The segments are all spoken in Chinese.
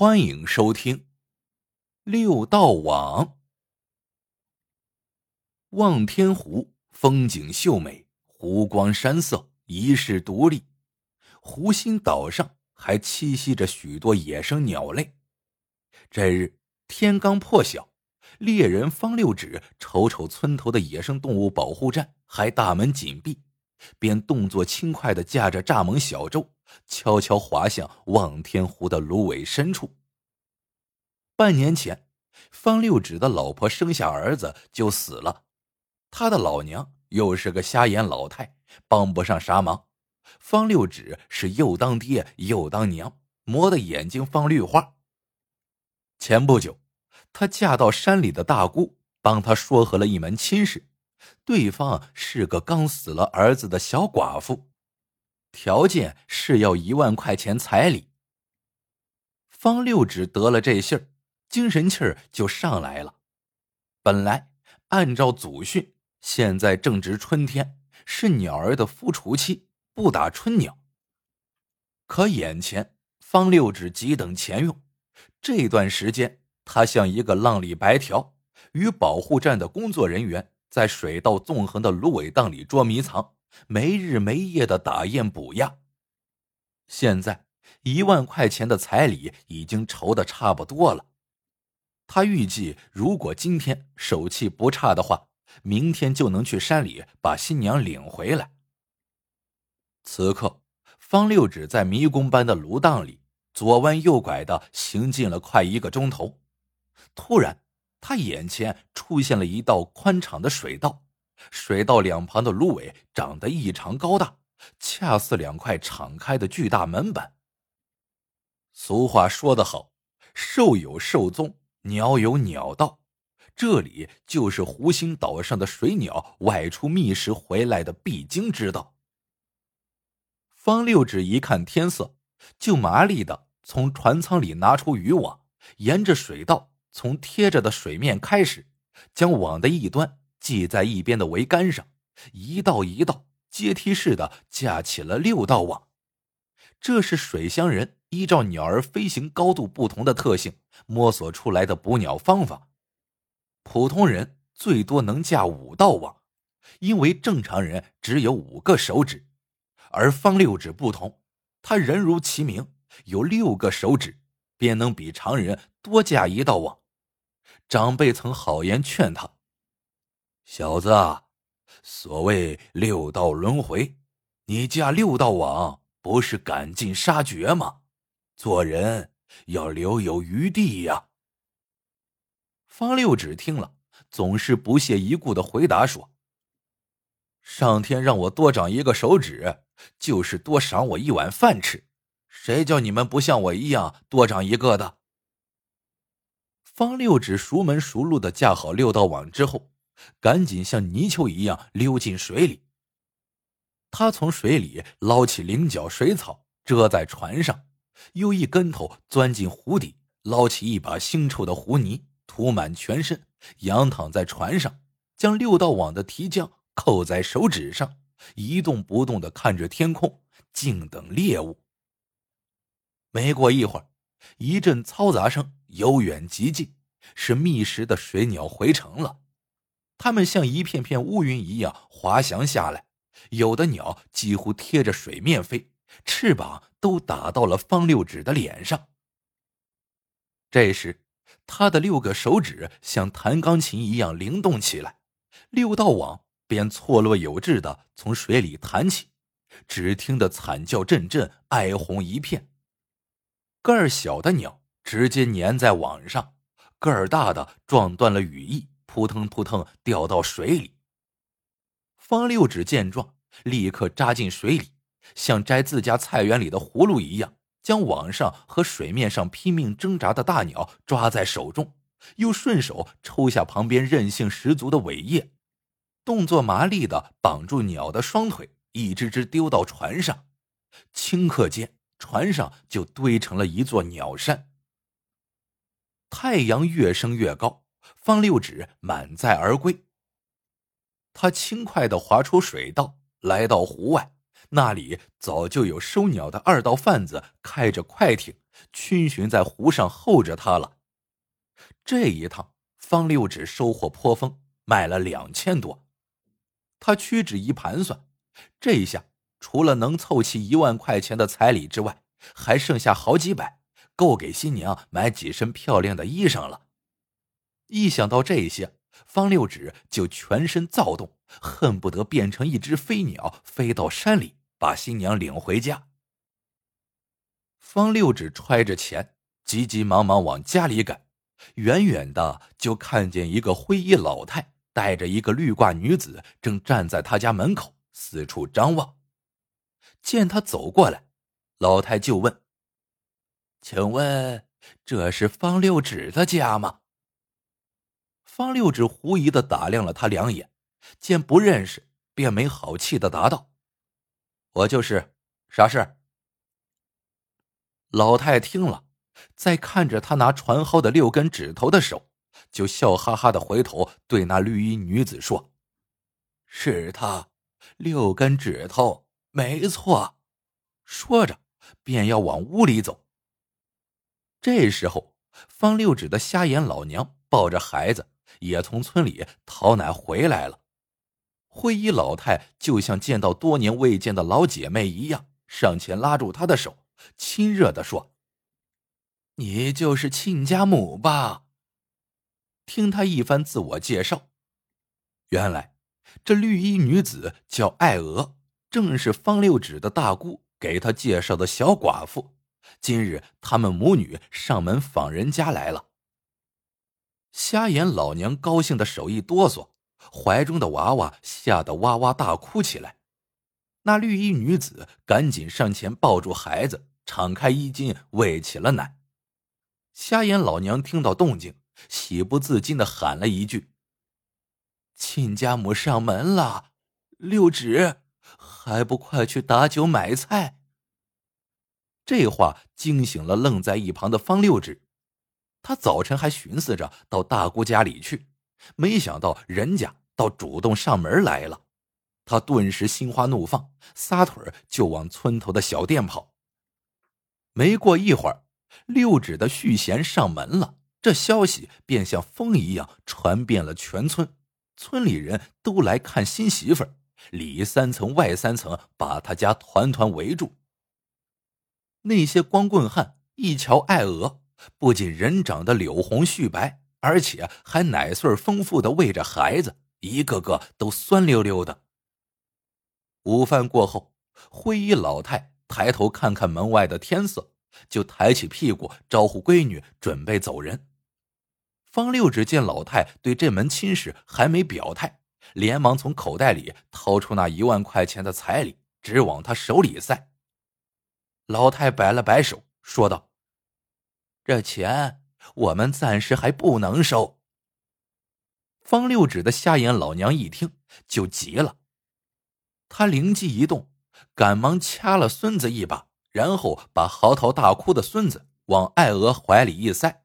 欢迎收听《六道网》。望天湖风景秀美，湖光山色，一世独立。湖心岛上还栖息着许多野生鸟类。这日天刚破晓，猎人方六指瞅瞅村头的野生动物保护站还大门紧闭，便动作轻快的驾着蚱蜢小舟。悄悄滑向望天湖的芦苇深处。半年前，方六指的老婆生下儿子就死了，他的老娘又是个瞎眼老太，帮不上啥忙。方六指是又当爹又当娘，磨得眼睛放绿花。前不久，他嫁到山里的大姑帮他说和了一门亲事，对方是个刚死了儿子的小寡妇。条件是要一万块钱彩礼。方六指得了这信儿，精神气儿就上来了。本来按照祖训，现在正值春天，是鸟儿的孵雏期，不打春鸟。可眼前方六指急等钱用，这段时间他像一个浪里白条，与保护站的工作人员在水道纵横的芦苇荡里捉迷藏。没日没夜的打雁捕鸭。现在一万块钱的彩礼已经筹的差不多了。他预计，如果今天手气不差的话，明天就能去山里把新娘领回来。此刻，方六指在迷宫般的芦荡里左弯右拐的行进了快一个钟头，突然，他眼前出现了一道宽敞的水道。水道两旁的芦苇长得异常高大，恰似两块敞开的巨大门板。俗话说得好，兽有兽踪，鸟有鸟道，这里就是湖心岛上的水鸟外出觅食回来的必经之道。方六指一看天色，就麻利的从船舱里拿出渔网，沿着水道从贴着的水面开始，将网的一端。系在一边的桅杆上，一道一道阶梯式的架起了六道网。这是水乡人依照鸟儿飞行高度不同的特性摸索出来的捕鸟方法。普通人最多能架五道网，因为正常人只有五个手指，而方六指不同，他人如其名，有六个手指，便能比常人多架一道网。长辈曾好言劝他。小子，所谓六道轮回，你架六道网不是赶尽杀绝吗？做人要留有余地呀。方六指听了，总是不屑一顾的回答说：“上天让我多长一个手指，就是多赏我一碗饭吃。谁叫你们不像我一样多长一个的？”方六指熟门熟路的架好六道网之后。赶紧像泥鳅一样溜进水里。他从水里捞起菱角水草遮在船上，又一跟头钻进湖底，捞起一把腥臭的湖泥涂满全身，仰躺在船上，将六道网的提浆扣在手指上，一动不动的看着天空，静等猎物。没过一会儿，一阵嘈杂声由远及近，是觅食的水鸟回城了。它们像一片片乌云一样滑翔下来，有的鸟几乎贴着水面飞，翅膀都打到了方六指的脸上。这时，他的六个手指像弹钢琴一样灵动起来，六道网便错落有致的从水里弹起，只听得惨叫阵阵，哀鸿一片。个儿小的鸟直接粘在网上，个儿大的撞断了羽翼。扑腾扑腾掉到水里。方六指见状，立刻扎进水里，像摘自家菜园里的葫芦一样，将网上和水面上拼命挣扎的大鸟抓在手中，又顺手抽下旁边韧性十足的尾叶，动作麻利的绑住鸟的双腿，一只只丢到船上。顷刻间，船上就堆成了一座鸟山。太阳越升越高。方六指满载而归。他轻快的划出水道，来到湖外，那里早就有收鸟的二道贩子开着快艇，逡巡在湖上候着他了。这一趟，方六指收获颇丰，卖了两千多。他屈指一盘算，这一下除了能凑齐一万块钱的彩礼之外，还剩下好几百，够给新娘买几身漂亮的衣裳了。一想到这些，方六指就全身躁动，恨不得变成一只飞鸟，飞到山里把新娘领回家。方六指揣着钱，急急忙忙往家里赶，远远的就看见一个灰衣老太带着一个绿褂女子，正站在他家门口四处张望。见他走过来，老太就问：“请问这是方六指的家吗？”方六指狐疑的打量了他两眼，见不认识，便没好气的答道：“我就是，啥事？”老太听了，在看着他拿船蒿的六根指头的手，就笑哈哈的回头对那绿衣女子说：“是他，六根指头，没错。”说着，便要往屋里走。这时候，方六指的瞎眼老娘抱着孩子，也从村里讨奶回来了。灰衣老太就像见到多年未见的老姐妹一样，上前拉住她的手。亲热的说：“你就是亲家母吧？”听他一番自我介绍，原来这绿衣女子叫艾娥，正是方六指的大姑给他介绍的小寡妇。今日他们母女上门访人家来了。瞎眼老娘高兴的手一哆嗦，怀中的娃娃吓得哇哇大哭起来。那绿衣女子赶紧上前抱住孩子。敞开衣襟喂起了奶，瞎眼老娘听到动静，喜不自禁的喊了一句：“亲家母上门了，六指还不快去打酒买菜？”这话惊醒了愣在一旁的方六指，他早晨还寻思着到大姑家里去，没想到人家倒主动上门来了，他顿时心花怒放，撒腿就往村头的小店跑。没过一会儿，六指的续弦上门了，这消息便像风一样传遍了全村。村里人都来看新媳妇儿，里三层外三层把他家团团围住。那些光棍汉一瞧艾娥，不仅人长得柳红絮白，而且还奶穗丰富的喂着孩子，一个个都酸溜溜的。午饭过后，灰衣老太。抬头看看门外的天色，就抬起屁股招呼闺女准备走人。方六只见老太对这门亲事还没表态，连忙从口袋里掏出那一万块钱的彩礼，直往他手里塞。老太摆了摆手，说道：“这钱我们暂时还不能收。”方六指的瞎眼老娘一听就急了，他灵机一动。赶忙掐了孙子一把，然后把嚎啕大哭的孙子往艾娥怀里一塞。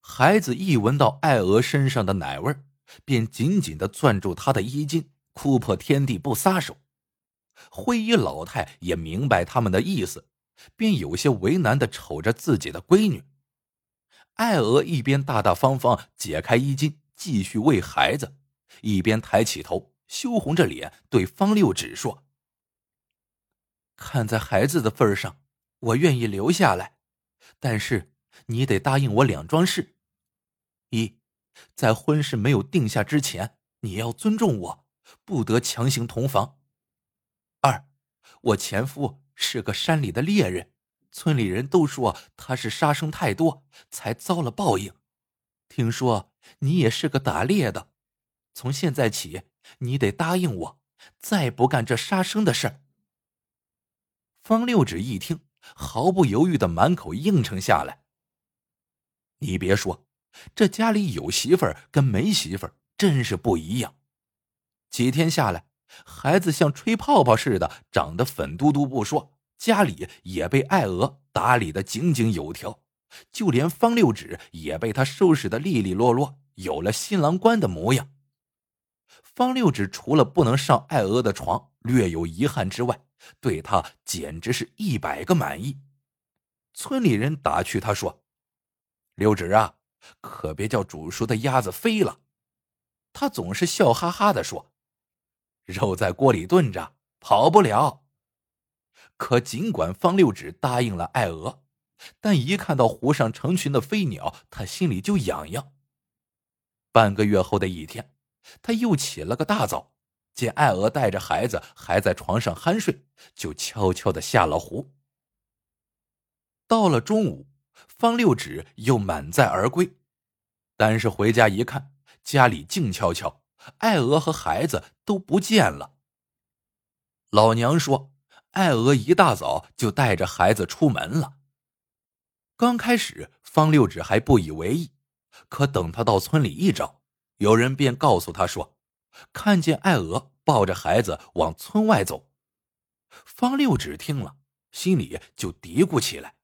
孩子一闻到艾娥身上的奶味便紧紧的攥住她的衣襟，哭破天地不撒手。灰衣老太也明白他们的意思，便有些为难的瞅着自己的闺女。艾娥一边大大方方解开衣襟，继续喂孩子，一边抬起头，羞红着脸对方六指说。看在孩子的份上，我愿意留下来，但是你得答应我两桩事：一，在婚事没有定下之前，你要尊重我，不得强行同房；二，我前夫是个山里的猎人，村里人都说他是杀生太多，才遭了报应。听说你也是个打猎的，从现在起，你得答应我，再不干这杀生的事。方六指一听，毫不犹豫的满口应承下来。你别说，这家里有媳妇儿跟没媳妇儿真是不一样。几天下来，孩子像吹泡泡似的长得粉嘟嘟不说，家里也被艾娥打理的井井有条，就连方六指也被他收拾的利利落落，有了新郎官的模样。方六指除了不能上艾娥的床，略有遗憾之外。对他简直是一百个满意。村里人打趣他说：“六指啊，可别叫煮熟的鸭子飞了。”他总是笑哈哈的说：“肉在锅里炖着，跑不了。”可尽管方六指答应了爱娥，但一看到湖上成群的飞鸟，他心里就痒痒。半个月后的一天，他又起了个大早，见爱娥带着孩子还在床上酣睡，就悄悄的下了湖。到了中午，方六指又满载而归，但是回家一看，家里静悄悄，爱娥和孩子都不见了。老娘说，爱娥一大早就带着孩子出门了。刚开始，方六指还不以为意，可等他到村里一找，有人便告诉他说，看见爱娥抱着孩子往村外走。方六指听了，心里就嘀咕起来。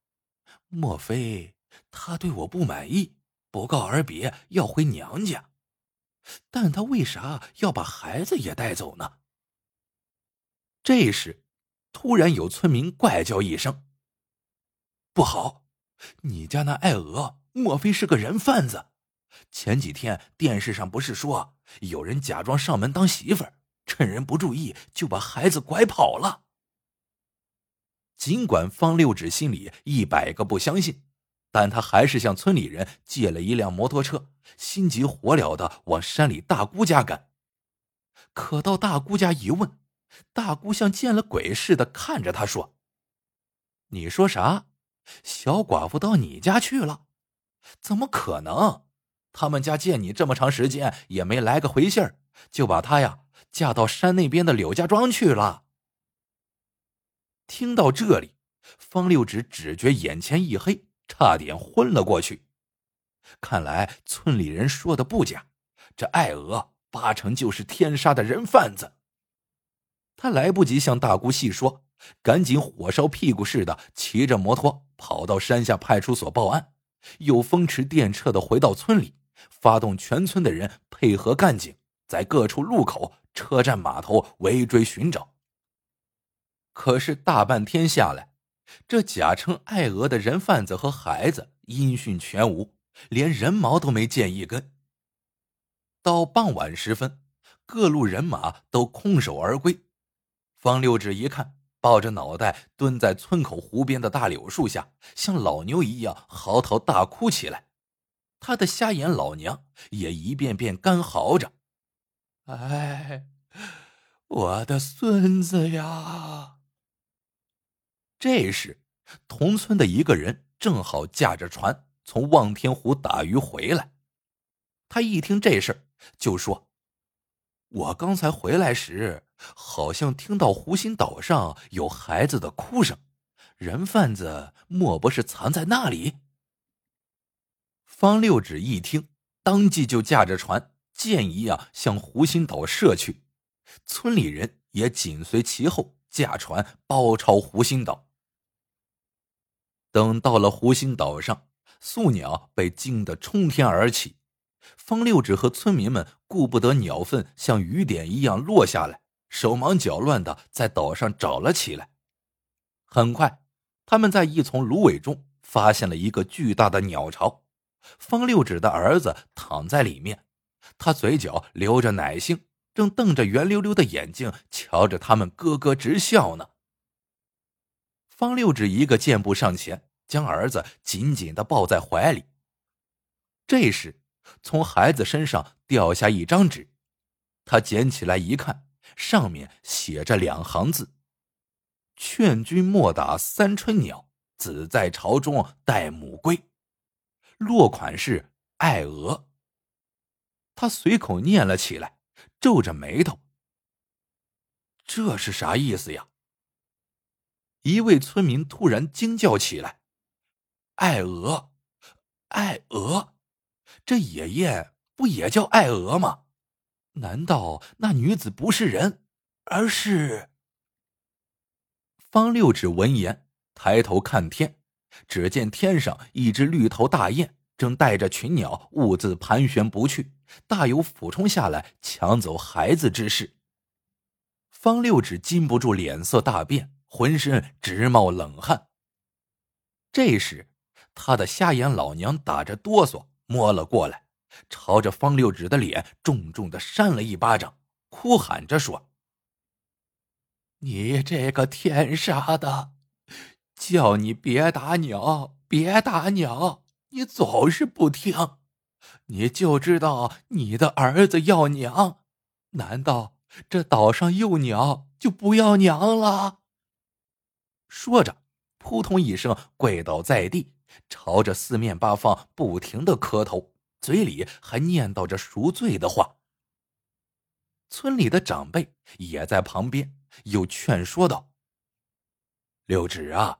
莫非他对我不满意，不告而别要回娘家？但他为啥要把孩子也带走呢？这时，突然有村民怪叫一声：“不好！你家那爱鹅，莫非是个人贩子？前几天电视上不是说有人假装上门当媳妇儿，趁人不注意就把孩子拐跑了？”尽管方六指心里一百个不相信，但他还是向村里人借了一辆摩托车，心急火燎的往山里大姑家赶。可到大姑家一问，大姑像见了鬼似的看着他说：“你说啥？小寡妇到你家去了？怎么可能？他们家见你这么长时间也没来个回信儿，就把她呀嫁到山那边的柳家庄去了。”听到这里，方六指只觉眼前一黑，差点昏了过去。看来村里人说的不假，这艾娥八成就是天杀的人贩子。他来不及向大姑细说，赶紧火烧屁股似的骑着摩托跑到山下派出所报案，又风驰电掣的回到村里，发动全村的人配合干警，在各处路口、车站、码头围追寻找。可是大半天下来，这假称爱鹅的人贩子和孩子音讯全无，连人毛都没见一根。到傍晚时分，各路人马都空手而归。方六指一看，抱着脑袋蹲在村口湖边的大柳树下，像老牛一样嚎啕大哭起来。他的瞎眼老娘也一遍遍干嚎着：“哎，我的孙子呀！”这时，同村的一个人正好驾着船从望天湖打鱼回来。他一听这事儿，就说：“我刚才回来时，好像听到湖心岛上有孩子的哭声，人贩子莫不是藏在那里？”方六指一听，当即就驾着船箭一样向湖心岛射去，村里人也紧随其后，驾船包抄湖心岛。等到了湖心岛上，宿鸟被惊得冲天而起。方六指和村民们顾不得鸟粪像雨点一样落下来，手忙脚乱的在岛上找了起来。很快，他们在一丛芦苇中发现了一个巨大的鸟巢。方六指的儿子躺在里面，他嘴角流着奶腥，正瞪着圆溜溜的眼睛瞧着他们，咯咯直笑呢。方六指一个箭步上前，将儿子紧紧的抱在怀里。这时，从孩子身上掉下一张纸，他捡起来一看，上面写着两行字：“劝君莫打三春鸟，子在巢中待母归。”落款是爱鹅。他随口念了起来，皱着眉头：“这是啥意思呀？”一位村民突然惊叫起来：“爱鹅，爱鹅，这爷爷不也叫爱鹅吗？难道那女子不是人，而是……”方六指闻言，抬头看天，只见天上一只绿头大雁正带着群鸟兀自盘旋不去，大有俯冲下来抢走孩子之势。方六指禁不住脸色大变。浑身直冒冷汗。这时，他的瞎眼老娘打着哆嗦摸了过来，朝着方六指的脸重重的扇了一巴掌，哭喊着说：“你这个天杀的，叫你别打鸟，别打鸟，你总是不听。你就知道你的儿子要娘，难道这岛上幼鸟就不要娘了？”说着，扑通一声跪倒在地，朝着四面八方不停的磕头，嘴里还念叨着赎罪的话。村里的长辈也在旁边，又劝说道：“六指啊，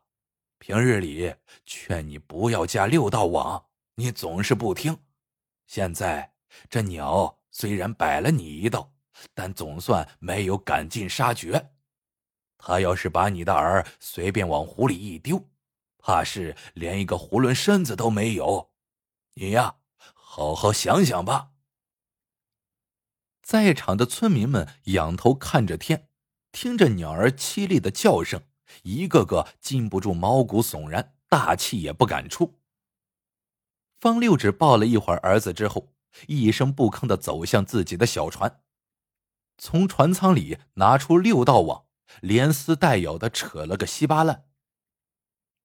平日里劝你不要架六道网，你总是不听。现在这鸟虽然摆了你一道，但总算没有赶尽杀绝。”他要是把你的儿随便往湖里一丢，怕是连一个囫囵身子都没有。你呀，好好想想吧。在场的村民们仰头看着天，听着鸟儿凄厉的叫声，一个个禁不住毛骨悚然，大气也不敢出。方六指抱了一会儿儿子之后，一声不吭的走向自己的小船，从船舱里拿出六道网。连撕带咬的扯了个稀巴烂，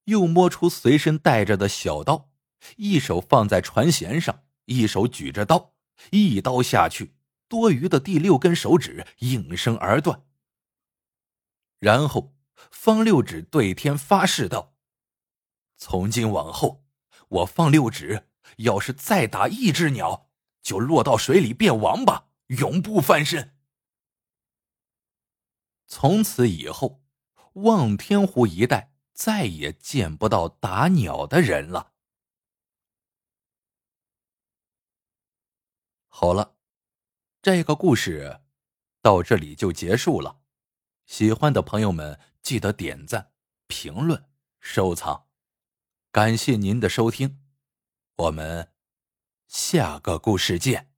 又摸出随身带着的小刀，一手放在船舷上，一手举着刀，一刀下去，多余的第六根手指应声而断。然后方六指对天发誓道：“从今往后，我方六指要是再打一只鸟，就落到水里变王八，永不翻身。”从此以后，望天湖一带再也见不到打鸟的人了。好了，这个故事到这里就结束了。喜欢的朋友们记得点赞、评论、收藏，感谢您的收听，我们下个故事见。